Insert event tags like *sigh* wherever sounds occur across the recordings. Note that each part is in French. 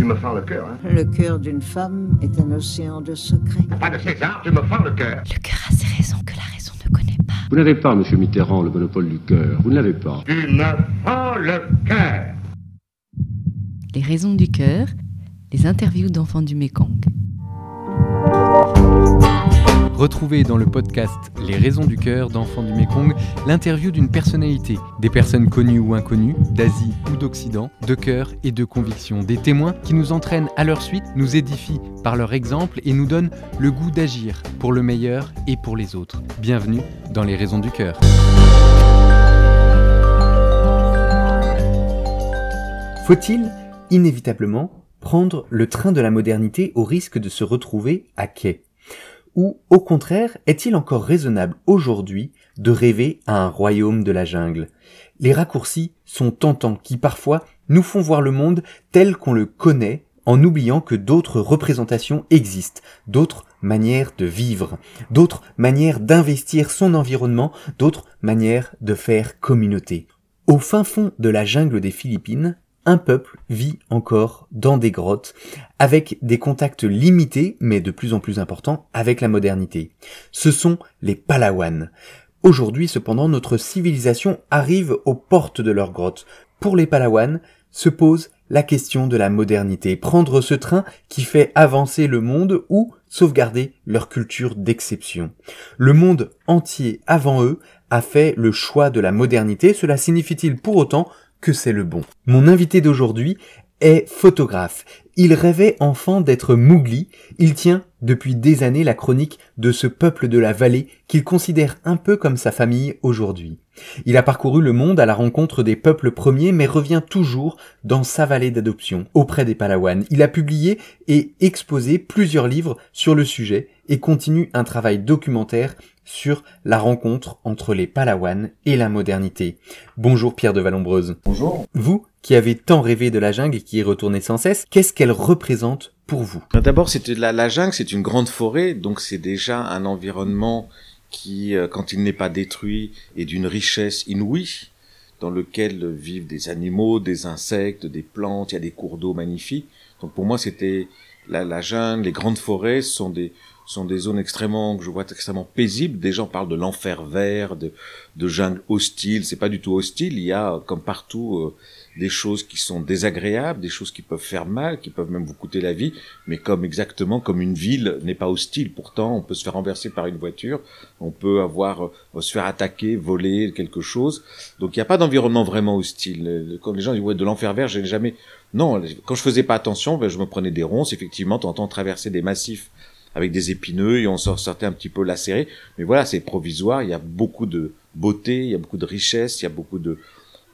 tu me fends le cœur. Hein. Le cœur d'une femme est un océan de secrets. Pas de César, tu me fends le cœur. Le cœur a ses raisons que la raison ne connaît pas. Vous n'avez pas, monsieur Mitterrand, le monopole du cœur. Vous ne l'avez pas. Tu me fends le cœur. Les raisons du cœur, les interviews d'enfants du Mékong. Retrouvez dans le podcast Les raisons du cœur d'enfants du Mékong l'interview d'une personnalité, des personnes connues ou inconnues, d'Asie ou d'Occident, de cœur et de conviction, des témoins qui nous entraînent à leur suite, nous édifient par leur exemple et nous donnent le goût d'agir pour le meilleur et pour les autres. Bienvenue dans Les raisons du cœur. Faut-il inévitablement prendre le train de la modernité au risque de se retrouver à quai? Ou, au contraire, est-il encore raisonnable aujourd'hui de rêver à un royaume de la jungle? Les raccourcis sont tentants qui parfois nous font voir le monde tel qu'on le connaît en oubliant que d'autres représentations existent, d'autres manières de vivre, d'autres manières d'investir son environnement, d'autres manières de faire communauté. Au fin fond de la jungle des Philippines, un peuple vit encore dans des grottes, avec des contacts limités, mais de plus en plus importants, avec la modernité. Ce sont les Palawan. Aujourd'hui, cependant, notre civilisation arrive aux portes de leurs grottes. Pour les Palawan, se pose la question de la modernité, prendre ce train qui fait avancer le monde ou sauvegarder leur culture d'exception. Le monde entier avant eux a fait le choix de la modernité, cela signifie-t-il pour autant que c'est le bon. Mon invité d'aujourd'hui est photographe. Il rêvait enfant d'être Mougli. Il tient depuis des années la chronique de ce peuple de la vallée qu'il considère un peu comme sa famille aujourd'hui. Il a parcouru le monde à la rencontre des peuples premiers mais revient toujours dans sa vallée d'adoption auprès des Palawan. Il a publié et exposé plusieurs livres sur le sujet et continue un travail documentaire sur la rencontre entre les Palawan et la modernité. Bonjour Pierre de Vallombreuse. Bonjour. Vous, qui avez tant rêvé de la jungle et qui y retournez sans cesse, qu'est-ce qu'elle représente pour vous? D'abord, c'était la, la jungle, c'est une grande forêt, donc c'est déjà un environnement qui, euh, quand il n'est pas détruit, est d'une richesse inouïe, dans lequel vivent des animaux, des insectes, des plantes, il y a des cours d'eau magnifiques. Donc pour moi, c'était la, la jungle, les grandes forêts sont des sont des zones extrêmement, que je vois extrêmement paisibles. Des gens parlent de l'enfer vert, de, de jungle hostile. C'est pas du tout hostile. Il y a, comme partout, euh, des choses qui sont désagréables, des choses qui peuvent faire mal, qui peuvent même vous coûter la vie. Mais comme exactement comme une ville n'est pas hostile. Pourtant, on peut se faire renverser par une voiture. On peut avoir, euh, se faire attaquer, voler quelque chose. Donc, il n'y a pas d'environnement vraiment hostile. Quand les gens disent, ouais, de l'enfer vert, j'ai jamais, non, quand je faisais pas attention, ben, je me prenais des ronces. Effectivement, t'entends traverser des massifs avec des épineux et on s'en sortait un petit peu lacéré. Mais voilà, c'est provisoire. Il y a beaucoup de beauté, il y a beaucoup de richesse, il y a beaucoup de,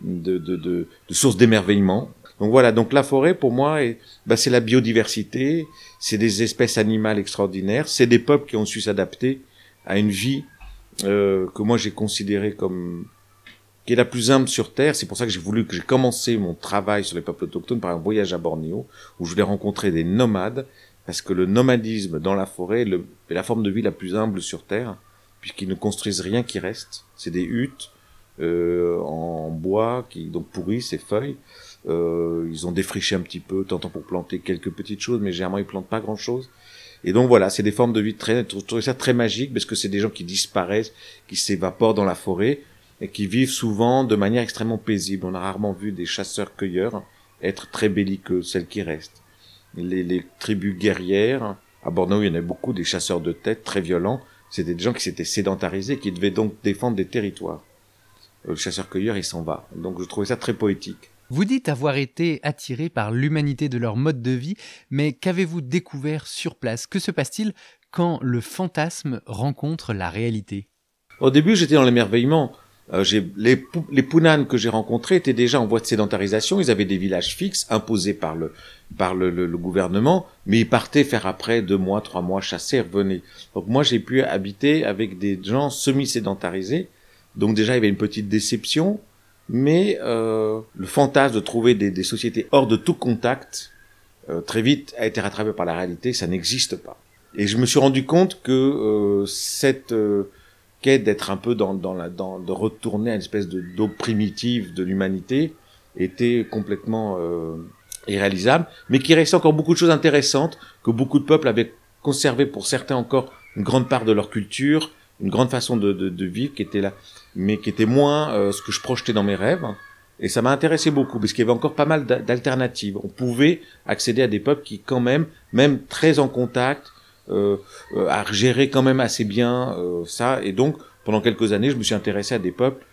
de, de, de, de sources d'émerveillement. Donc voilà, donc la forêt pour moi, bah, c'est la biodiversité, c'est des espèces animales extraordinaires, c'est des peuples qui ont su s'adapter à une vie euh, que moi j'ai considérée comme qui est la plus humble sur Terre. C'est pour ça que j'ai voulu que j'ai commencé mon travail sur les peuples autochtones par un voyage à Bornéo, où je voulais rencontrer des nomades parce que le nomadisme dans la forêt est, la forme de vie la plus humble sur Terre, puisqu'ils ne construisent rien qui reste. C'est des huttes euh, en bois qui donc pourrissent et feuilles. Euh, ils ont défriché un petit peu, tentant pour planter quelques petites choses, mais généralement ils plantent pas grand-chose. Et donc voilà, c'est des formes de vie très, je ça très magique parce que c'est des gens qui disparaissent, qui s'évaporent dans la forêt et qui vivent souvent de manière extrêmement paisible. On a rarement vu des chasseurs-cueilleurs être très belliqueux, celles qui restent les, les tribus guerrières. À Bordeaux, il y en avait beaucoup, des chasseurs de tête très violents. C'était des gens qui s'étaient sédentarisés, qui devaient donc défendre des territoires. Euh, le chasseur-cueilleur, il s'en va. Donc je trouvais ça très poétique. Vous dites avoir été attiré par l'humanité de leur mode de vie, mais qu'avez-vous découvert sur place? Que se passe-t-il quand le fantasme rencontre la réalité? Au début, j'étais dans l'émerveillement. Euh, les, les que j'ai rencontrés étaient déjà en voie de sédentarisation. Ils avaient des villages fixes imposés par le, par le, le, gouvernement, mais ils partaient faire après deux mois, trois mois, chasser, revenaient. Donc moi, j'ai pu habiter avec des gens semi-sédentarisés. Donc déjà, il y avait une petite déception, mais euh, le fantasme de trouver des, des, sociétés hors de tout contact, euh, très vite, a été rattrapé par la réalité. Ça n'existe pas. Et je me suis rendu compte que euh, cette d'être un peu dans, la, dans, de retourner à une espèce de primitive de l'humanité était complètement euh, irréalisable, mais qui restait encore beaucoup de choses intéressantes que beaucoup de peuples avaient conservé pour certains encore une grande part de leur culture, une grande façon de, vivre qui était là, mais qui était moins euh, ce que je projetais dans mes rêves. Et ça m'a intéressé beaucoup parce qu'il y avait encore pas mal d'alternatives. On pouvait accéder à des peuples qui, quand même, même très en contact, à gérer quand même assez bien euh, ça. Et donc, pendant quelques années, je me suis intéressé à des peuples.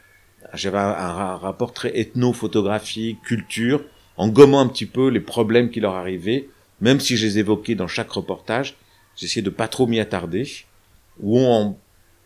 J'avais un, un, rapport très ethno-photographique, culture, en gommant un petit peu les problèmes qui leur arrivaient, même si je les évoquais dans chaque reportage. J'essayais de pas trop m'y attarder, ou en,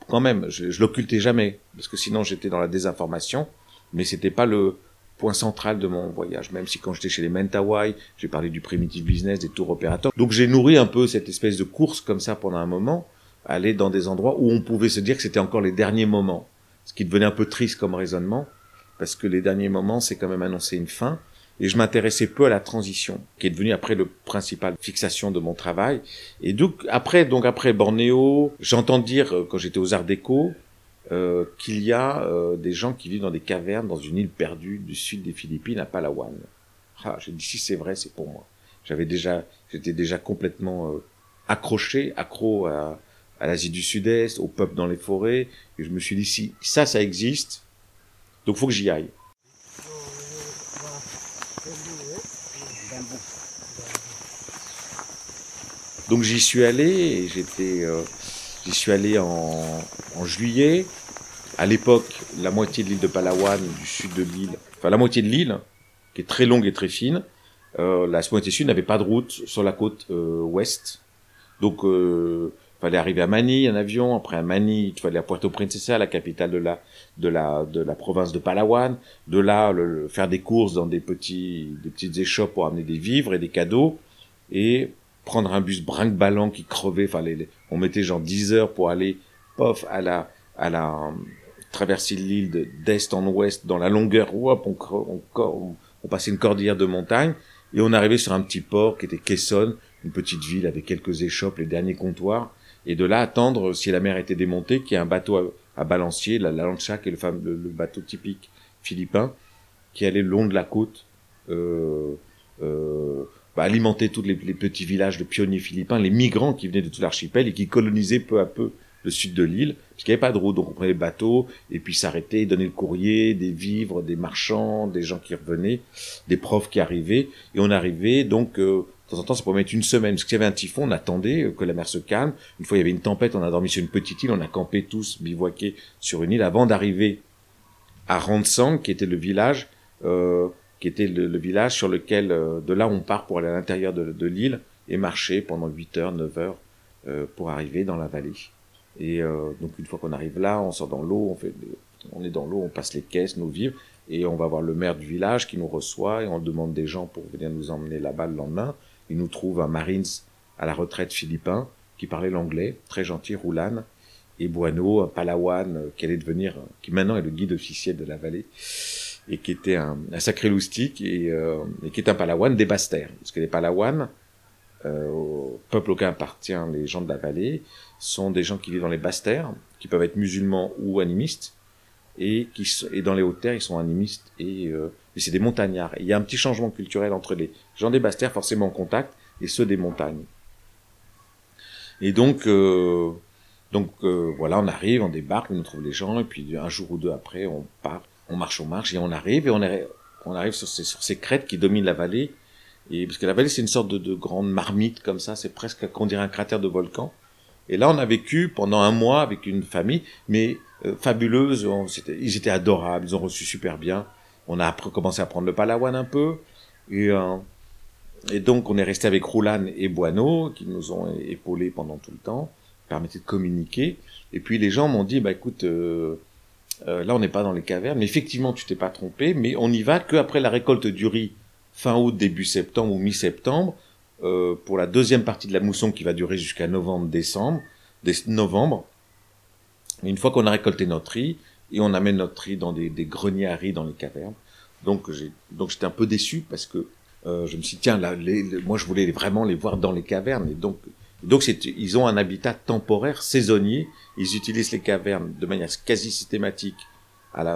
quand même, je, je l'occultais jamais, parce que sinon j'étais dans la désinformation, mais c'était pas le, point central de mon voyage, même si quand j'étais chez les Mentawai, j'ai parlé du primitive business, des tours opérateurs. Donc j'ai nourri un peu cette espèce de course comme ça pendant un moment, aller dans des endroits où on pouvait se dire que c'était encore les derniers moments, ce qui devenait un peu triste comme raisonnement, parce que les derniers moments, c'est quand même annoncer une fin, et je m'intéressais peu à la transition, qui est devenue après le principal fixation de mon travail. Et donc après, donc après Bornéo, j'entends dire euh, quand j'étais aux Arts Déco, euh, qu'il y a euh, des gens qui vivent dans des cavernes dans une île perdue du sud des Philippines à Palawan. Ah, j'ai dit si c'est vrai, c'est pour moi. J'avais déjà, j'étais déjà complètement euh, accroché, accro à, à l'Asie du Sud-Est, au peuple dans les forêts, et je me suis dit si ça, ça existe, donc faut que j'y aille. Donc j'y suis allé et j'étais J'y suis allé en, juillet. À l'époque, la moitié de l'île de Palawan, du sud de l'île, enfin la moitié de l'île, qui est très longue et très fine, euh, la moitié sud n'avait pas de route sur la côte euh, ouest. Donc, euh, fallait arriver à Manille en avion. Après à Manille, il fallait à Puerto Princesa, la capitale de la de la de la province de Palawan. De là, le, faire des courses dans des petits des petites échoppes pour amener des vivres et des cadeaux. Et prendre un bus brinque-ballant qui crevait. On mettait genre 10 heures pour aller, pof, à la, à la, traverser l'île d'est en ouest dans la longueur. Hop, on, passait une cordillère de montagne et on arrivait sur un petit port qui était Quezon, une petite ville avec quelques échoppes, les derniers comptoirs. Et de là attendre si la mer était démontée, qu'il y a un bateau à, balancier, la, lancha, qui est le, bateau typique philippin, qui allait le long de la côte. Euh, euh, bah, alimenter tous les, petits villages de pionniers philippins, les migrants qui venaient de tout l'archipel et qui colonisaient peu à peu le sud de l'île, puisqu'il n'y avait pas de route, donc on prenait le bateau et puis s'arrêter, donner le courrier, des vivres, des marchands, des gens qui revenaient, des profs qui arrivaient, et on arrivait donc euh, de temps en temps, ça pouvait mettre une semaine. Parce qu'il y avait un typhon, on attendait que la mer se calme. Une fois, il y avait une tempête, on a dormi sur une petite île, on a campé tous, bivouaqué sur une île avant d'arriver à Ransang, qui était le village euh, qui était le, le village sur lequel, euh, de là, on part pour aller à l'intérieur de, de l'île et marcher pendant 8 heures, 9 heures euh, pour arriver dans la vallée. Et euh, donc, une fois qu'on arrive là, on sort dans l'eau, on fait, on est dans l'eau, on passe les caisses, nos vivres, et on va voir le maire du village qui nous reçoit et on demande des gens pour venir nous emmener là-bas le lendemain. Il nous trouve un Marines à la retraite philippin qui parlait l'anglais, très gentil, Roulan, et Bueno, un Palawan qui allait devenir, qui maintenant est le guide officiel de la vallée et qui était un, un sacré loustique et, euh, et, qui est un palawan des basses terres. Parce que les palawans, euh, au peuple auquel appartient les gens de la vallée, sont des gens qui vivent dans les basses terres, qui peuvent être musulmans ou animistes, et qui et dans les hautes terres, ils sont animistes et, euh, et c'est des montagnards. Et il y a un petit changement culturel entre les gens des basses terres, forcément en contact, et ceux des montagnes. Et donc, euh, donc euh, voilà, on arrive, on débarque, on trouve les gens, et puis un jour ou deux après, on part on marche, on marche, et on arrive, et on, est, on arrive sur ces, sur ces crêtes qui dominent la vallée. Et parce que la vallée, c'est une sorte de, de, grande marmite comme ça, c'est presque qu'on dirait un cratère de volcan. Et là, on a vécu pendant un mois avec une famille, mais euh, fabuleuse. On, ils étaient adorables, ils ont reçu super bien. On a commencé à prendre le palawan un peu. Et, euh, et donc, on est resté avec Roulan et Boineau, qui nous ont épaulés pendant tout le temps, permettaient de communiquer. Et puis, les gens m'ont dit, bah écoute, euh, euh, là, on n'est pas dans les cavernes, mais effectivement, tu t'es pas trompé, mais on n'y va qu'après la récolte du riz, fin août, début septembre ou mi-septembre, euh, pour la deuxième partie de la mousson qui va durer jusqu'à novembre-décembre, novembre. une fois qu'on a récolté notre riz, et on amène notre riz dans des, des greniers à riz dans les cavernes. Donc, j'ai, donc j'étais un peu déçu parce que euh, je me suis dit, tiens, là, les, moi, je voulais vraiment les voir dans les cavernes, et donc donc ils ont un habitat temporaire, saisonnier. Ils utilisent les cavernes de manière quasi systématique à la,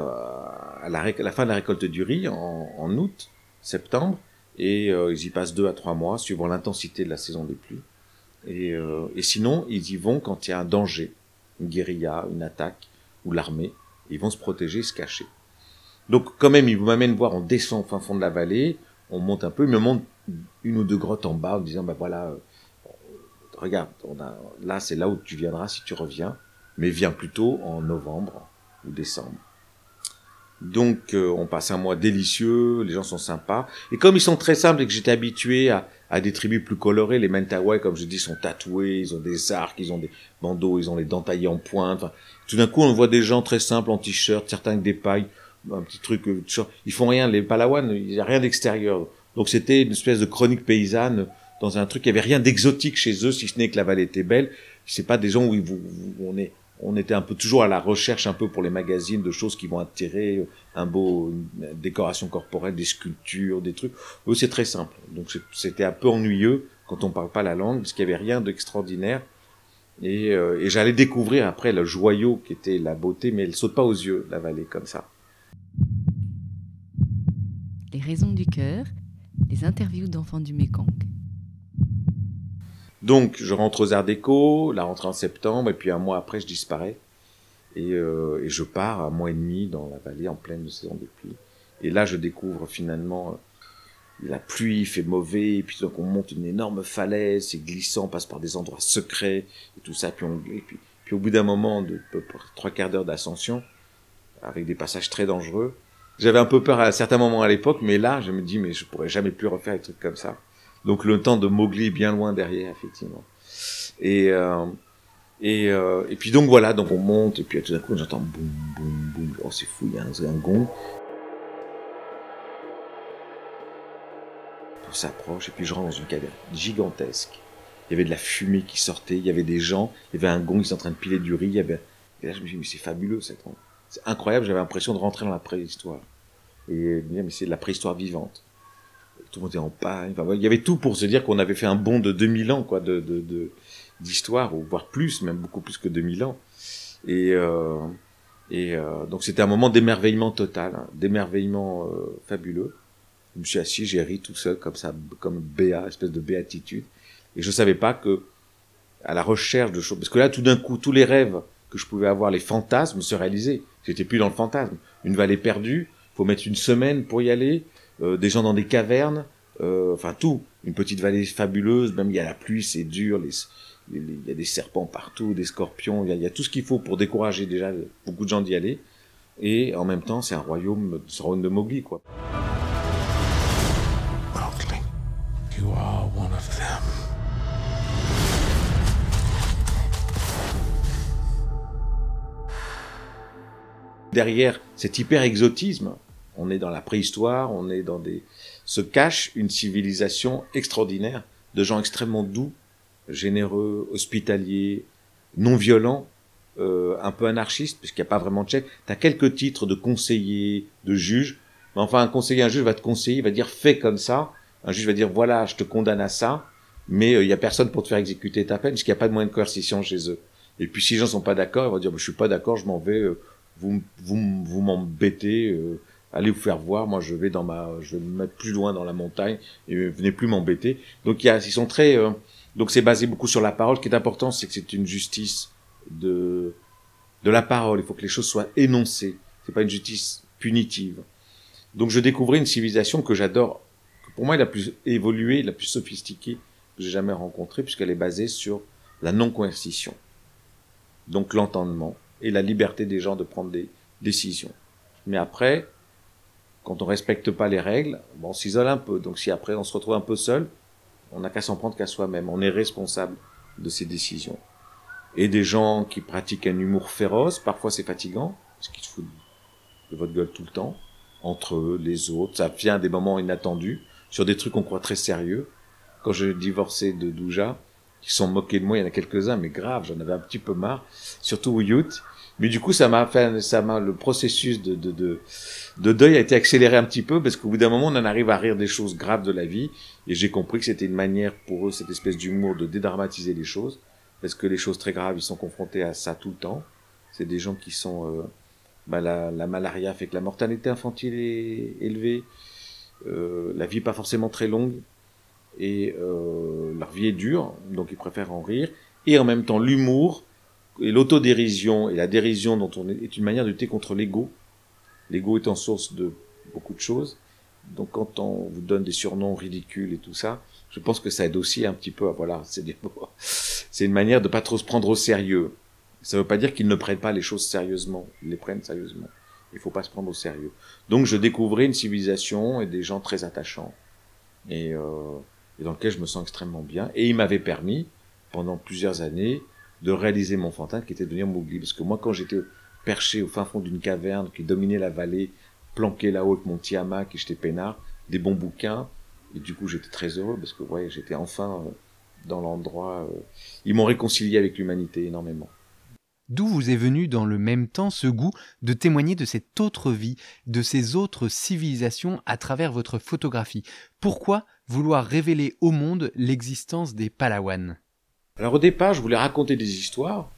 à la, à la fin de la récolte du riz en, en, août, septembre, Et euh, ils y passent deux à trois mois, suivant l'intensité de la saison des pluies. Et, euh, et sinon, ils y vont quand il y a un danger, une guérilla, une attaque, ou l'armée. Ils vont se protéger, se cacher. Donc quand même, ils m'amènent voir, on descend au fin fond de la vallée, on monte un peu, ils me montrent une ou deux grottes en bas en disant, bah voilà, regarde, là c'est là où tu viendras si tu reviens, mais viens plutôt en novembre ou décembre. Donc euh, on passe un mois délicieux, les gens sont sympas. Et comme ils sont très simples et que j'étais habitué à, des tribus plus colorées, les Mentawai, comme je dis, sont tatoués, ils ont des arcs, ils ont des bandeaux, ils ont les dents taillées en pointe. Tout d'un coup, on voit des gens très simples en t-shirt, certains avec des pailles, un petit truc. euh, Ils font rien, les Palawan, il n'y a rien d'extérieur. Donc c'était une espèce de chronique paysanne dans un truc. Il y avait rien d'exotique chez eux, si ce n'est que la vallée était belle. C'est pas des gens où, on est, on était un peu toujours à la recherche un peu pour les magazines de choses qui vont attirer un beau décoration corporelle, des sculptures, des trucs. Eux, c'est très simple. Donc c'était un peu ennuyeux quand on parle pas la langue, parce qu'il y avait rien d'extraordinaire. Et, euh, et j'allais découvrir après le joyau qui était la beauté, mais elle saute pas aux yeux, la vallée, comme ça. Les raisons du cœur, les interviews d'enfants du Mékong. Donc, je rentre aux Arts Déco, la rentrée en septembre, et puis un mois après, je disparais. Et, euh, et je pars un mois et demi dans la vallée en pleine saison des pluies. Et là, je découvre finalement euh, la pluie, fait mauvais, et puis donc on monte une énorme falaise, c'est glissant, on passe par des endroits secrets, et tout ça. Puis, on, et puis, puis au bout d'un moment de trois quarts d'heure d'ascension, avec des passages très dangereux, j'avais un peu peur à certains moments à l'époque, mais là, je me dis, mais je pourrais jamais plus refaire des trucs comme ça. Donc le temps de Mowgli bien loin derrière, effectivement. Et, euh, et, euh, et puis donc voilà, donc on monte, et puis tout d'un coup j'entends boum, boum, boum. Oh c'est fou, il y a un, un gong. On s'approche, et puis je rentre dans une caverne gigantesque. Il y avait de la fumée qui sortait, il y avait des gens, il y avait un gong, ils étaient en train de piler du riz. Et là je me dit, mais c'est fabuleux cet endroit. C'est incroyable, j'avais l'impression de rentrer dans la préhistoire. Et mais c'est de la préhistoire vivante tout le monde était en paille. Enfin, il y avait tout pour se dire qu'on avait fait un bond de 2000 ans, quoi, de, de, d'histoire, ou voire plus, même beaucoup plus que 2000 ans. Et, euh, et euh, donc c'était un moment d'émerveillement total, hein, d'émerveillement euh, fabuleux. Je me suis assis, j'ai ri tout seul, comme ça, comme béat, espèce de béatitude. Et je savais pas que, à la recherche de choses, parce que là, tout d'un coup, tous les rêves que je pouvais avoir, les fantasmes se réalisaient. J'étais plus dans le fantasme. Une vallée perdue, faut mettre une semaine pour y aller des gens dans des cavernes, euh, enfin tout, une petite vallée fabuleuse, même il y a la pluie, c'est dur, les, il y a des serpents partout, des scorpions, il y a, il y a tout ce qu'il faut pour décourager déjà beaucoup de gens d'y aller. Et en même temps, c'est un royaume, un royaume de Mowgli, quoi. Mowgli, you are one of them. Derrière cet hyper exotisme, on est dans la préhistoire, on est dans des, se cache une civilisation extraordinaire de gens extrêmement doux, généreux, hospitaliers, non violents, euh, un peu anarchistes, puisqu'il n'y a pas vraiment de chef. Tu as quelques titres de conseiller, de juge, mais enfin un conseiller, un juge va te conseiller, il va dire fais comme ça, un juge va dire voilà, je te condamne à ça, mais euh, il y a personne pour te faire exécuter ta peine, puisqu'il n'y a pas de moyen de coercition chez eux. Et puis si les gens sont pas d'accord, ils vont dire bah, je suis pas d'accord, je m'en vais, euh, vous, vous, vous m'embêtez, euh, allez vous faire voir, moi je vais dans ma, je vais me mettre plus loin dans la montagne et venez plus m'embêter. Donc il y a, ils sont très, euh, donc c'est basé beaucoup sur la parole. Ce qui est important, c'est que c'est une justice de de la parole. Il faut que les choses soient énoncées. C'est pas une justice punitive. Donc je découvrais une civilisation que j'adore, que pour moi est la plus évoluée, la plus sophistiquée que j'ai jamais rencontrée, puisqu'elle est basée sur la non-coercition. Donc l'entendement et la liberté des gens de prendre des décisions. Mais après, quand on respecte pas les règles, bon, on s'isole un peu. Donc si après on se retrouve un peu seul, on n'a qu'à s'en prendre qu'à soi-même. On est responsable de ses décisions. Et des gens qui pratiquent un humour féroce, parfois c'est fatigant, parce qu'ils se foutent de votre gueule tout le temps, entre eux, les autres. Ça vient à des moments inattendus, sur des trucs qu'on croit très sérieux. Quand j'ai divorcé de Douja, ils sont moqués de moi, il y en a quelques-uns, mais grave, j'en avais un petit peu marre, surtout Youth. Mais du coup, ça m'a fait, ça m'a, le processus de, de, de, de deuil a été accéléré un petit peu, parce qu'au bout d'un moment, on en arrive à rire des choses graves de la vie, et j'ai compris que c'était une manière pour eux, cette espèce d'humour, de dédramatiser les choses, parce que les choses très graves, ils sont confrontés à ça tout le temps. C'est des gens qui sont, euh, bah, la, la malaria fait que la mortalité infantile est élevée. euh, la vie pas forcément très longue et euh, leur vie est dure, donc ils préfèrent en rire. Et en même temps, l'humour et l'autodérision et la dérision dont on est, est une manière de lutter contre l'ego. L'ego étant source de beaucoup de choses. Donc quand on vous donne des surnoms ridicules et tout ça, je pense que ça aide aussi un petit peu à, voilà, *laughs* c'est des- c'est une manière de pas trop se prendre au sérieux. Ça veut pas dire qu'ils ne prennent pas les choses sérieusement. Ils les prennent sérieusement. Il faut pas se prendre au sérieux. Donc je découvrais une civilisation et des gens très attachants. Et, euh, et dans lequel je me sens extrêmement bien. Et il m'avait permis, pendant plusieurs années, de réaliser mon fantasme qui était de devenir Mowgli. Parce que moi, quand j'étais perché au fin fond d'une caverne qui dominait la vallée, planqué là-haut avec mon petit hamac et j'étais peinard, des bons bouquins, et du coup j'étais très heureux parce que ouais, j'étais enfin euh, dans l'endroit... euh, Ils m'ont réconcilié avec l'humanité énormément. D'où vous est venu dans le même temps ce goût de témoigner de cette autre vie, de ces autres civilisations à travers votre photographie? Pourquoi vouloir révéler au monde l'existence des Palawans? Alors au départ, je voulais raconter des histoires,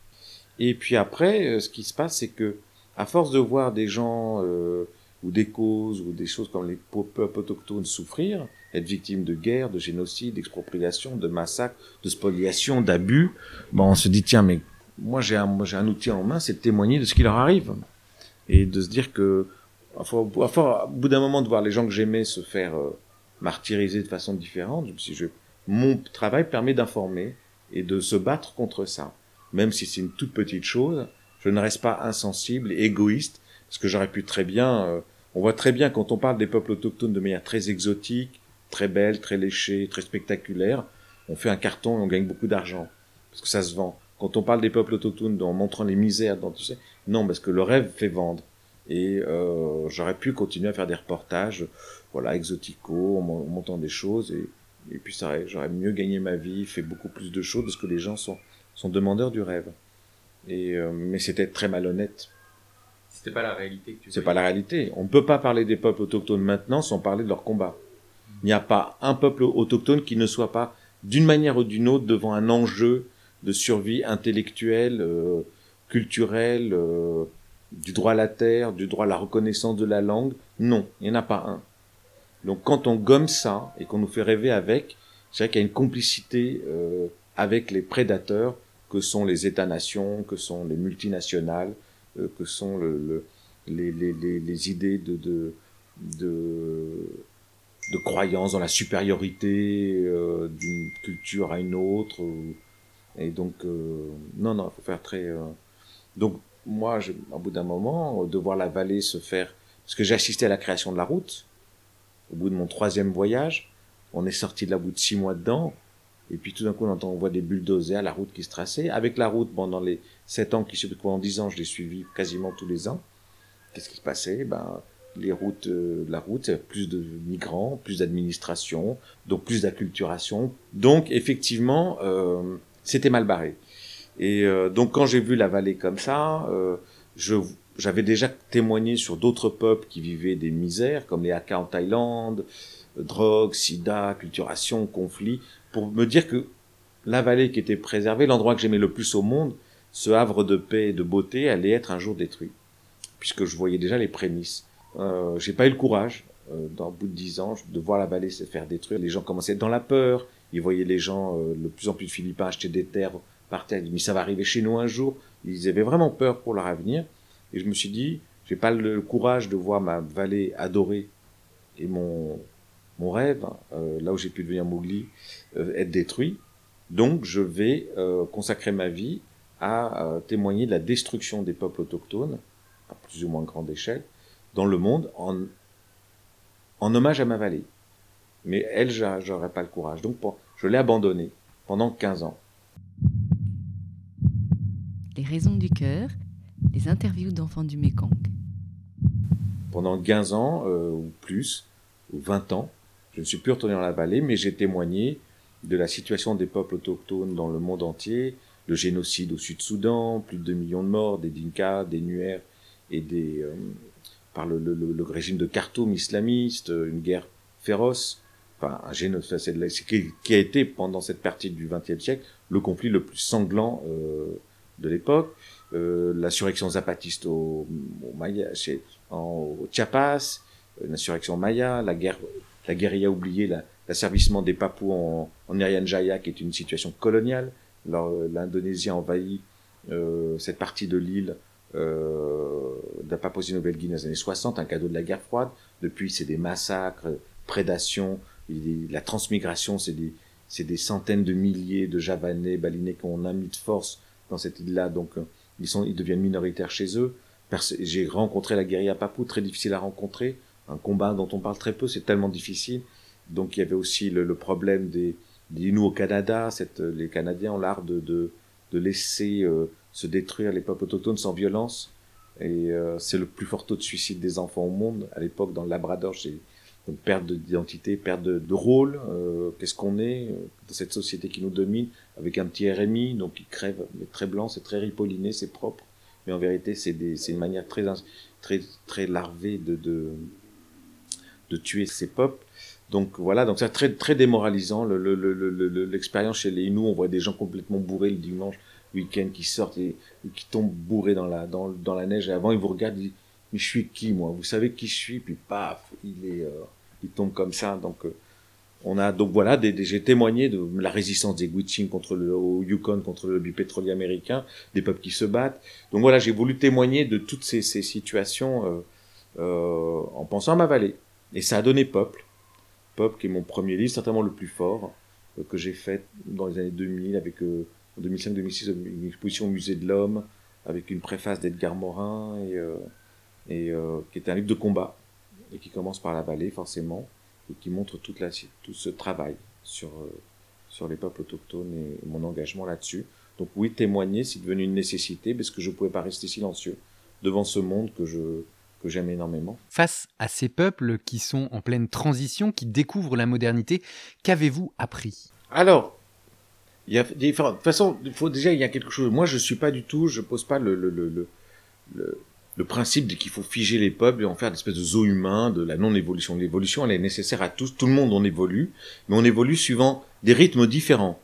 et puis après, euh, ce qui se passe, c'est que à force de voir des gens euh, ou des causes ou des choses comme les peuples autochtones souffrir, être victimes de guerre, de génocide, d'expropriation, de massacres, de spoliation, d'abus, bon, on se dit tiens, mais moi j'ai un, outil en main, c'est de témoigner de ce qui leur arrive. Et de se dire que à for- à for- au bout d'un moment de voir les gens que j'aimais se faire euh, martyriser de façon différente, je- mon travail permet d'informer et de se battre contre ça. Même si c'est une toute petite chose, je ne reste pas insensible et égoïste, parce que j'aurais pu très bien, euh, on voit très bien quand on parle des peuples autochtones de manière très exotique, très belle, très léchée, très spectaculaire, on fait un carton et on gagne beaucoup d'argent, parce que ça se vend. Quand on parle des peuples autochtones en montrant les misères dans tout ça, non, parce que le rêve fait vendre. Et euh, j'aurais pu continuer à faire des reportages, voilà, exoticaux, en mon- en montant des choses, et, et puis j'aurais mieux gagné ma vie, fait beaucoup plus de choses, parce que les gens sont, sont demandeurs du rêve. Et, euh, mais c'était très malhonnête. C'était pas la réalité que tu C'est pas la réalité. On ne peut pas parler des peuples autochtones maintenant sans parler de leur combat. Il n'y a pas un peuple autochtone qui ne soit pas, d'une manière ou d'une autre, devant un enjeu de survie intellectuelle, euh, culturelle, euh, du droit à la terre, du droit à la reconnaissance de la langue. Non, il n'y en a pas un. Donc quand on gomme ça et qu'on nous fait rêver avec, c'est vrai qu'il y a une complicité euh, avec les prédateurs que sont les États-nations, que sont les multinationales, euh, que sont le, le- les, les, les, idées de, de, de, croyance dans la supériorité euh, d'une culture à une autre. Et donc, euh, non, non, il faut faire très... euh, Donc, moi, je, au bout d'un moment, de voir la vallée se faire... Parce que j'ai assisté à la création de la route, au bout de mon troisième voyage, on est sorti de là au bout de six mois dedans, et puis tout d'un coup, on entend, on voit des bulldozers, la route qui se traçait. Avec la route, pendant les sept ans qui suivent, pendant dix ans, je l'ai suivi quasiment tous les ans. Qu'est-ce qui se passait? Ben, les routes, euh, la route, plus de migrants, plus d'administration, donc plus d'acculturation. Donc, effectivement, euh, c'était mal barré. Et euh, donc, quand j'ai vu la vallée comme ça, euh, je j'avais déjà témoigné sur d'autres peuples qui vivaient des misères, comme les Hakka en Thaïlande, euh, drogue, sida, culturation, conflit, pour me dire que la vallée qui était préservée, l'endroit que j'aimais le plus au monde, ce havre de paix et de beauté, allait être un jour détruit, puisque je voyais déjà les prémices. Euh, j'ai pas eu le courage, euh, dans le bout de dix ans, de voir la vallée se faire détruire. Les gens commençaient à être dans la peur, ils voyaient les gens, euh, de plus en plus de Philippins acheter des terres par terre, ils disaient, mais ça va arriver chez nous un jour. Ils avaient vraiment peur pour leur avenir. Et je me suis dit, j'ai pas le courage de voir ma vallée adorée et mon, mon rêve, euh, là où j'ai pu devenir Mowgli, euh, être détruit. Donc je vais euh, consacrer ma vie à témoigner de la destruction des peuples autochtones, à plus ou moins grande échelle, dans le monde, en, en hommage à ma vallée. Mais elle, j'a- j'aurais pas le courage. Donc je l'ai abandonnée pendant 15 ans. Les raisons du cœur, les interviews d'enfants du Mékong. pendant 15 ans euh, ou plus, ou 20 ans. Je ne suis plus retourné dans la vallée, mais j'ai témoigné de la situation des peuples autochtones dans le monde entier, le génocide au Sud-Soudan, plus de 2 millions de morts, des Dinkas, des Nuers et des euh, par le, régime de Khartoum islamiste, euh, une guerre féroce, enfin un génocide qui, a été pendant cette partie du XXe siècle le conflit le plus sanglant de l'époque, euh, l'insurrection zapatiste au, au Maya, chez, en, au Chiapas, euh, l'insurrection Maya, la guerre la guérilla oubliée, la- l'asservissement des Papous en, en Irian Jaya, qui est une situation coloniale. L'Indonésie a envahi euh, cette partie de l'île euh, de la Papouasie-Nouvelle-Guinée dans les années 60, un cadeau de la guerre froide. Depuis, c'est des massacres, prédations, la transmigration, c'est des, c'est des centaines de milliers de Javanais, Balinais qu'on a mis de force dans cette île-là. Donc, euh, ils, sont, ils deviennent minoritaires chez eux. J'ai rencontré la guérilla Papou, très difficile à rencontrer. Un combat dont on parle très peu, c'est tellement difficile. Donc, il y avait aussi le, problème des, des au Canada. Euh, les Canadiens ont l'art de, de, laisser euh, se détruire les peuples autochtones sans violence. Et c'est le plus fort taux de suicide des enfants au monde. À l'époque, dans le Labrador, j'ai donc perte d'identité, perte de, de rôle. euh, Qu'est-ce qu'on est euh, dans cette société qui nous domine, avec un petit RMI, donc qui crève, mais très blanc, c'est très ripolliné, c'est propre. Mais en vérité, c'est une manière très, très, très larvée de, de, de tuer ces peuples. Donc voilà, donc c'est très, très démoralisant. Le- le- le- le- L'expérience chez les Inuits, on voit des gens complètement bourrés le dimanche week-end qui sortent et, et qui tombent bourrés dans la, dans, dans la neige. Et avant, ils vous regardent, ils disent, mais je suis qui, moi? Vous savez qui je suis? Puis paf, il est, euh, il tombe comme ça. Donc, euh, on a, donc voilà, des, j'ai témoigné de la résistance des Gwich'in contre le, au Yukon, contre le pétrolier américain, des peuples qui se battent. Donc voilà, j'ai voulu témoigner de toutes ces, situations, euh, en pensant à ma vallée. Et ça a donné Peuple. Peuple, qui est mon premier livre, certainement le plus fort, que j'ai fait dans les années 2000 avec, en 2005-2006, une exposition au musée de l'homme, avec une préface d'Edgar Morin, et, et euh, qui est un livre de combat, et qui commence par la vallée, forcément, et qui montre toute la, tout ce travail sur, euh, sur les peuples autochtones et mon engagement là-dessus. Donc oui, témoigner, c'est devenu une nécessité, parce que je ne pouvais pas rester silencieux devant ce monde que je que j'aime énormément. Face à ces peuples qui sont en pleine transition, qui découvrent la modernité, qu'avez-vous appris? Alors, il y a différentes. De toute façon, il faut déjà il y a quelque chose. Moi, je suis pas du tout. Je pose pas le le le le, le, principe de qu'il faut figer les peuples et en faire des espèces de zoo humain, de la non-évolution. L'évolution, elle est nécessaire à tous. Tout le monde on évolue, mais on évolue suivant des rythmes différents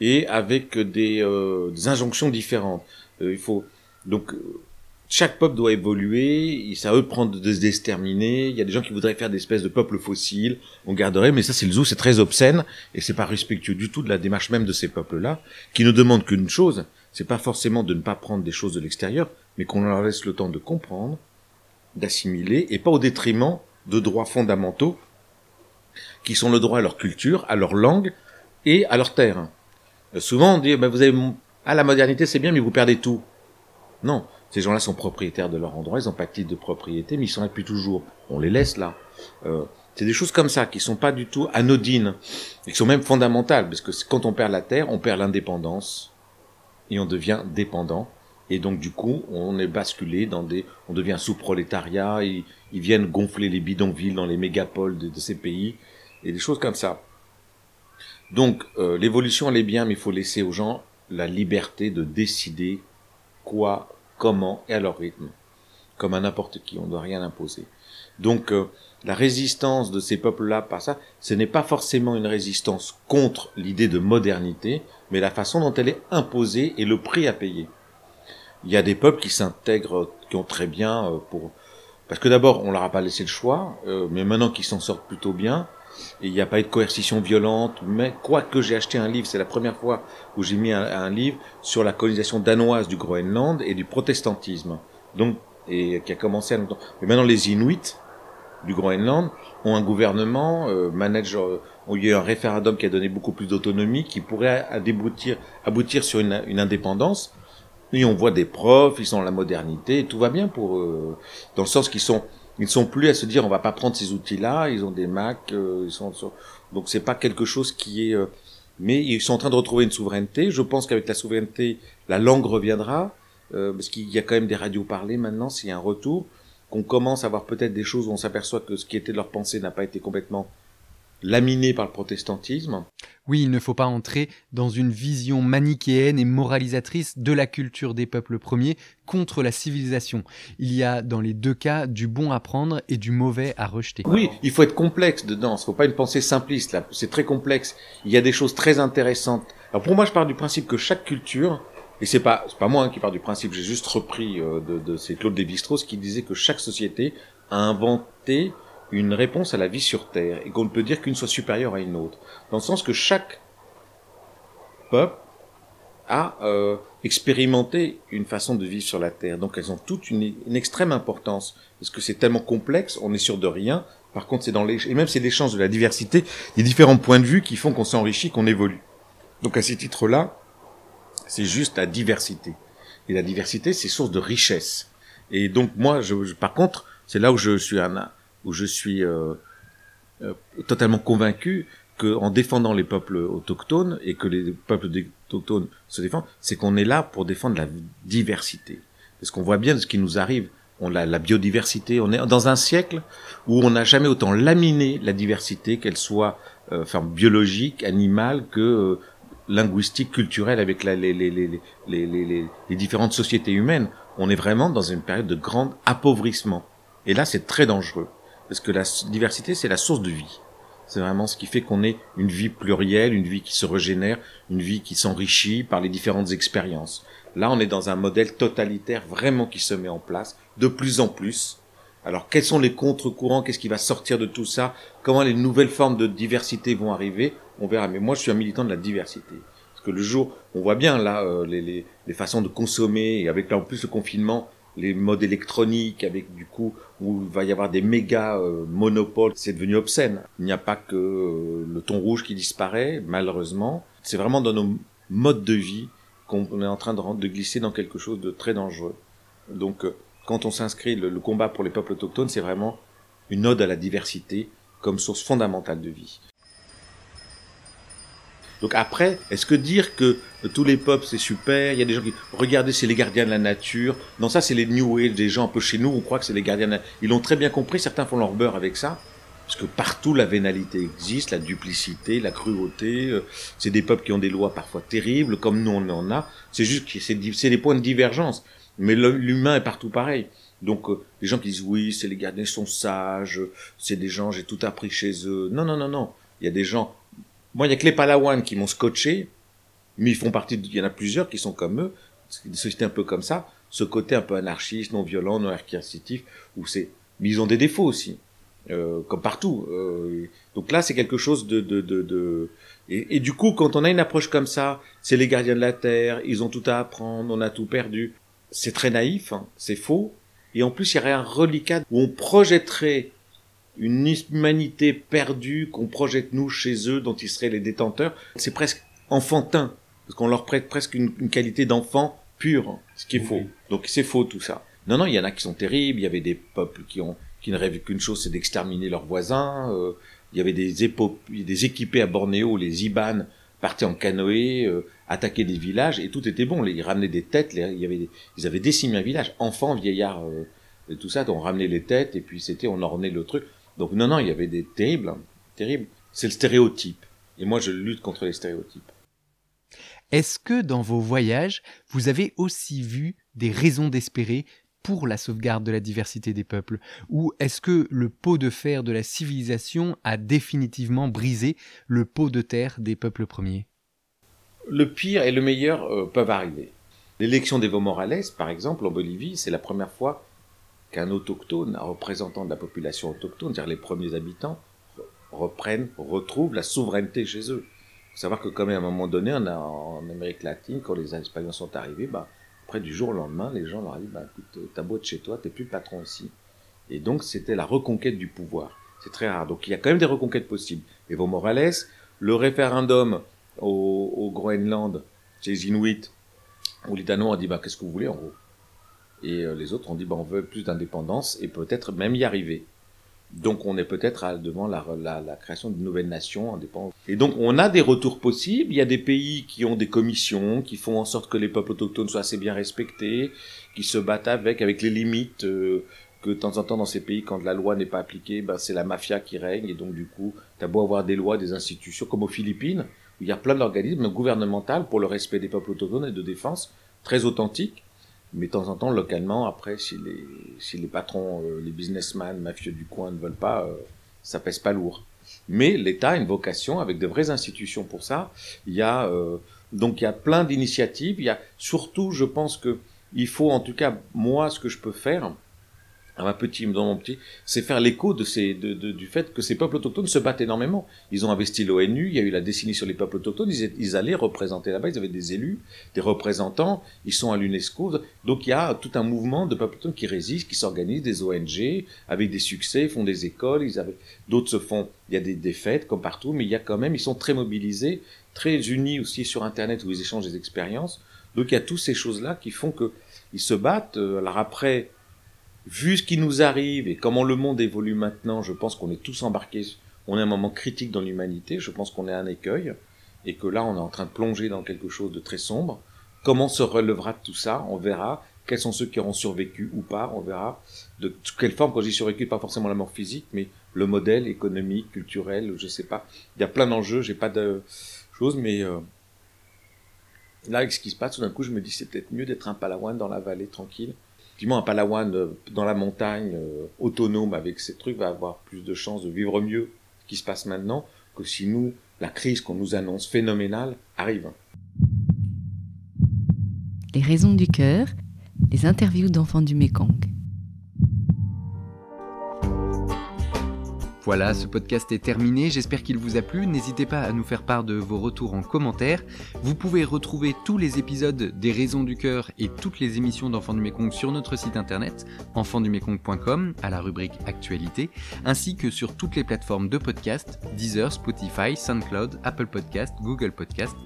et avec des, euh, des injonctions différentes. Euh, il faut donc euh, chaque peuple doit évoluer, ça à eux de prendre de se déterminer. Il y a des gens qui voudraient faire des espèces de peuples fossiles, on garderait, mais ça c'est le zoo, c'est très obscène et c'est pas respectueux du tout de la démarche même de ces peuples-là, qui ne demandent qu'une chose, c'est pas forcément de ne pas prendre des choses de l'extérieur, mais qu'on leur laisse le temps de comprendre, d'assimiler, et pas au détriment de droits fondamentaux, qui sont le droit à leur culture, à leur langue et à leur terre. Euh, souvent on dit, ben, vous avez, ah la modernité c'est bien, mais vous perdez tout. Non, ces gens-là sont propriétaires de leur endroit, ils ont pas de titre de propriété, mais ils sont là depuis toujours. On les laisse là. Euh, c'est des choses comme ça qui sont pas du tout anodines et qui sont même fondamentales parce que quand on perd la terre, on perd l'indépendance et on devient dépendant et donc du coup on est basculé dans des, on devient sous-prolétariat, ils, ils viennent gonfler les bidonvilles dans les mégapoles de, de ces pays et des choses comme ça. Donc euh, l'évolution elle est bien, mais il faut laisser aux gens la liberté de décider quoi, comment et à leur rythme, comme à n'importe qui, on ne doit rien imposer. Donc euh, la résistance de ces peuples-là par ça, ce n'est pas forcément une résistance contre l'idée de modernité, mais la façon dont elle est imposée et le prix à payer. Il y a des peuples qui s'intègrent, qui ont très bien euh, pour... Parce que d'abord, on leur a pas laissé le choix, euh, mais maintenant qu'ils s'en sortent plutôt bien, il n'y a pas eu de coercition violente, mais quoique j'ai acheté un livre, c'est la première fois où j'ai mis un, livre sur la colonisation danoise du Groenland et du protestantisme. Donc, et qui a commencé à longtemps. Mais maintenant, les Inuits du Groenland ont un gouvernement, euh, manage, euh, eu un référendum qui a donné beaucoup plus d'autonomie, qui pourrait aboutir, aboutir sur une, une indépendance. Et on voit des profs, ils sont dans la modernité, tout va bien pour eux, dans le sens qu'ils sont ils sont plus à se dire on va pas prendre ces outils-là, ils ont des Mac, euh, ils sont donc c'est pas quelque chose qui est euh... mais ils sont en train de retrouver une souveraineté. Je pense qu'avec la souveraineté, la langue reviendra euh, parce qu'il y a quand même des radios parlées maintenant, s'il y a un retour, qu'on commence à avoir peut-être des choses où on s'aperçoit que ce qui était de leur pensée n'a pas été complètement laminé par le protestantisme. Oui, il ne faut pas entrer dans une vision manichéenne et moralisatrice de la culture des peuples premiers contre la civilisation. Il y a dans les deux cas du bon à prendre et du mauvais à rejeter. Oui, il faut être complexe dedans. Il ne faut pas une pensée simpliste. Là, c'est très complexe. Il y a des choses très intéressantes. Alors pour moi, je pars du principe que chaque culture et c'est pas c'est pas moi hein, qui pars du principe. J'ai juste repris euh, de, de c'est Claude Lévi-Strauss qui disait que chaque société a inventé une réponse à la vie sur Terre et qu'on ne peut dire qu'une soit supérieure à une autre. Dans le sens que chaque peuple a euh, expérimenté une façon de vivre sur la Terre. Donc elles ont toutes une, une extrême importance. Parce que c'est tellement complexe, on est sûr de rien. Par contre, c'est dans les... Et même c'est l'échange de la diversité, des différents points de vue qui font qu'on s'enrichit, qu'on évolue. Donc à ces titres-là, c'est juste la diversité. Et la diversité, c'est source de richesse. Et donc moi, je, je- par contre, c'est là où je suis un, où je suis euh, euh, totalement convaincu que en défendant les peuples autochtones et que les peuples autochtones se défendent, c'est qu'on est là pour défendre la diversité. Parce qu'on voit bien ce qui nous arrive. On a la biodiversité. On est dans un siècle où on n'a jamais autant laminé la diversité, qu'elle soit euh, enfin biologique, animale, que euh, linguistique, culturelle, avec la- les, les- les- les différentes sociétés humaines. On est vraiment dans une période de grand appauvrissement. Et là, c'est très dangereux. Parce que la diversité, c'est la source de vie. C'est vraiment ce qui fait qu'on ait une vie plurielle, une vie qui se régénère, une vie qui s'enrichit par les différentes expériences. Là, on est dans un modèle totalitaire vraiment qui se met en place de plus en plus. Alors, quels sont les contre-courants? Qu'est-ce qui va sortir de tout ça? Comment les nouvelles formes de diversité vont arriver? On verra. Mais moi, je suis un militant de la diversité. Parce que le jour, on voit bien là euh, les, les, les façons de consommer, et avec là en plus le confinement, les modes électroniques, avec du coup où il va y avoir des méga euh, monopoles, c'est devenu obscène. Il n'y a pas que euh, le thon rouge qui disparaît, malheureusement. C'est vraiment dans nos modes de vie qu'on est en train de, glisser dans quelque chose de très dangereux. Donc, euh, quand on s'inscrit, le combat pour les peuples autochtones, c'est vraiment une ode à la diversité comme source fondamentale de vie. Donc après, est-ce que dire que tous les peuples c'est super, il y a des gens qui regardez c'est les gardiens de la nature. Non ça c'est les new age, des gens un peu chez nous, on croit que c'est les gardiens de la Ils l'ont très bien compris, certains font leur beurre avec ça. Parce que partout la vénalité existe, la duplicité, la cruauté, euh, c'est des peuples qui ont des lois parfois terribles, comme nous on en a. C'est juste que c'est des points de divergence. Mais l'humain est partout pareil. Donc euh, les gens qui disent oui, c'est les gardiens sont sages, c'est des gens j'ai tout appris chez eux. Non non non non, il y a des gens moi, il y a que les Palawans qui m'ont scotché, mais ils font partie, il y en a plusieurs qui sont comme eux, des sociétés un peu comme ça, ce côté un peu anarchiste, non violent, non archiacitif, où c'est, mais ils ont des défauts aussi, euh, comme partout. euh, donc là, c'est quelque chose de, de, de, de- et, et du coup, quand on a une approche comme ça, c'est les gardiens de la terre, ils ont tout à apprendre, on a tout perdu. C'est très naïf, hein, c'est faux. Et en plus, il y aurait un reliquat où on projetterait une humanité perdue qu'on projette nous chez eux, dont ils seraient les détenteurs. C'est presque enfantin, parce qu'on leur prête presque une, une qualité d'enfant pur, ce qui est faux. Donc c'est faux tout ça. Non, non, il y en a qui sont terribles. Il y avait des peuples qui ont qui ne rêvaient qu'une chose, c'est d'exterminer leurs voisins. Euh, il y avait des, épo- des équipés à Bornéo, les Iban partaient en canoë, euh, attaquaient des villages, et tout était bon. Ils ramenaient des têtes, les- il y avait des- ils avaient décimé un village, enfants, vieillards, euh, et tout ça, on ramenait les têtes, et puis c'était, on ornait le truc. Donc non, non, il y avait des terribles, hein, terribles. C'est le stéréotype. Et moi, je lutte contre les stéréotypes. Est-ce que dans vos voyages, vous avez aussi vu des raisons d'espérer pour la sauvegarde de la diversité des peuples? Ou est-ce que le pot de fer de la civilisation a définitivement brisé le pot de terre des peuples premiers? Le pire et le meilleur euh, peuvent arriver. L'élection d'Evo Morales, par exemple, en Bolivie, c'est la première fois qu'un autochtone, un représentant de la population autochtone, c'est-à-dire les premiers habitants, re- reprennent, retrouvent la souveraineté chez eux. Il faut savoir que quand même, à un moment donné, on a, en Amérique latine, quand les Espagnols sont arrivés, bah, après du jour au lendemain, les gens leur dit, bah, écoute, euh, t'as beau être chez toi, t'es plus patron ici. Et donc, c'était la reconquête du pouvoir. C'est très rare. Donc, il y a quand même des reconquêtes possibles. Evo Morales, le référendum au, au Groenland, chez les Inuits, où les Danois ont dit, bah, qu'est-ce que vous voulez, en gros? Et euh, les autres ont dit, bah, on veut plus d'indépendance et peut-être même y arriver. Donc on est peut-être devant la, la, la création d'une nouvelle nation indépendante. Et donc on a des retours possibles. Il y a des pays qui ont des commissions, qui font en sorte que les peuples autochtones soient assez bien respectés, qui se battent avec, avec les limites euh, que de temps en temps dans ces pays, quand la loi n'est pas appliquée, ben, c'est la mafia qui règne. Et donc du coup, t'as beau avoir des lois, des institutions, comme aux Philippines, où il y a plein d'organismes gouvernementaux pour le respect des peuples autochtones et de défense, très authentiques. Mais de temps en temps, localement, après, si les, si les patrons, euh, les businessmen, mafieux du coin ne veulent pas, euh, ça pèse pas lourd. Mais l'État a une vocation avec de vraies institutions pour ça. Il y a euh, donc il y a plein d'initiatives. Il y a surtout, je pense que il faut en tout cas moi ce que je peux faire, à ma petit, dans mon petit, c'est faire l'écho de ces, de, de- du fait que ces peuples autochtones se battent énormément. Ils ont investi l'ONU, il y a eu la décennie sur les peuples autochtones, ils, allaient représenter là-bas, ils avaient des élus, des représentants, ils sont à l'UNESCO. Donc il y a tout un mouvement de peuples autochtones qui résistent, qui s'organisent, des ONG, avec des succès, font des écoles, ils avaient, d'autres se font, il y a des défaites comme partout, mais il y a quand même, ils sont très mobilisés, très unis aussi sur Internet où ils échangent des expériences. Donc il y a toutes ces choses-là qui font que ils se battent. Euh, Alors après, vu ce qui nous arrive et comment le monde évolue maintenant, je pense qu'on est tous embarqués. On est à un moment critique dans l'humanité. Je pense qu'on est à un écueil et que là, on est en train de plonger dans quelque chose de très sombre. Comment se relèvera de tout ça On verra. Quels sont ceux qui auront survécu ou pas On verra. De quelle forme, quand dis survécu, pas forcément la mort physique, mais le modèle économique, culturel, je sais pas. Il y a plein d'enjeux. J'ai pas de choses, mais euh, là, avec ce qui se passe, tout d'un coup, je me dis c'est peut-être mieux d'être un palawan dans la vallée tranquille. Effectivement, un palawan euh, dans la montagne, euh, autonome avec ses trucs, va avoir plus de chances de vivre mieux ce qui se passe maintenant que si nous, la crise qu'on nous annonce phénoménale arrive. Les raisons du cœur, les interviews d'enfants du Mékong. Voilà, ce podcast est terminé, j'espère qu'il vous a plu. N'hésitez pas à nous faire part de vos retours en commentaire. Vous pouvez retrouver tous les épisodes des Raisons du Cœur et toutes les émissions d'Enfants du Mékong sur notre site internet, enfantsdumekong.com, à la rubrique Actualité, ainsi que sur toutes les plateformes de podcast, Deezer, Spotify, SoundCloud, Apple Podcast, Google Podcast.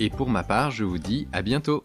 Et pour ma part, je vous dis à bientôt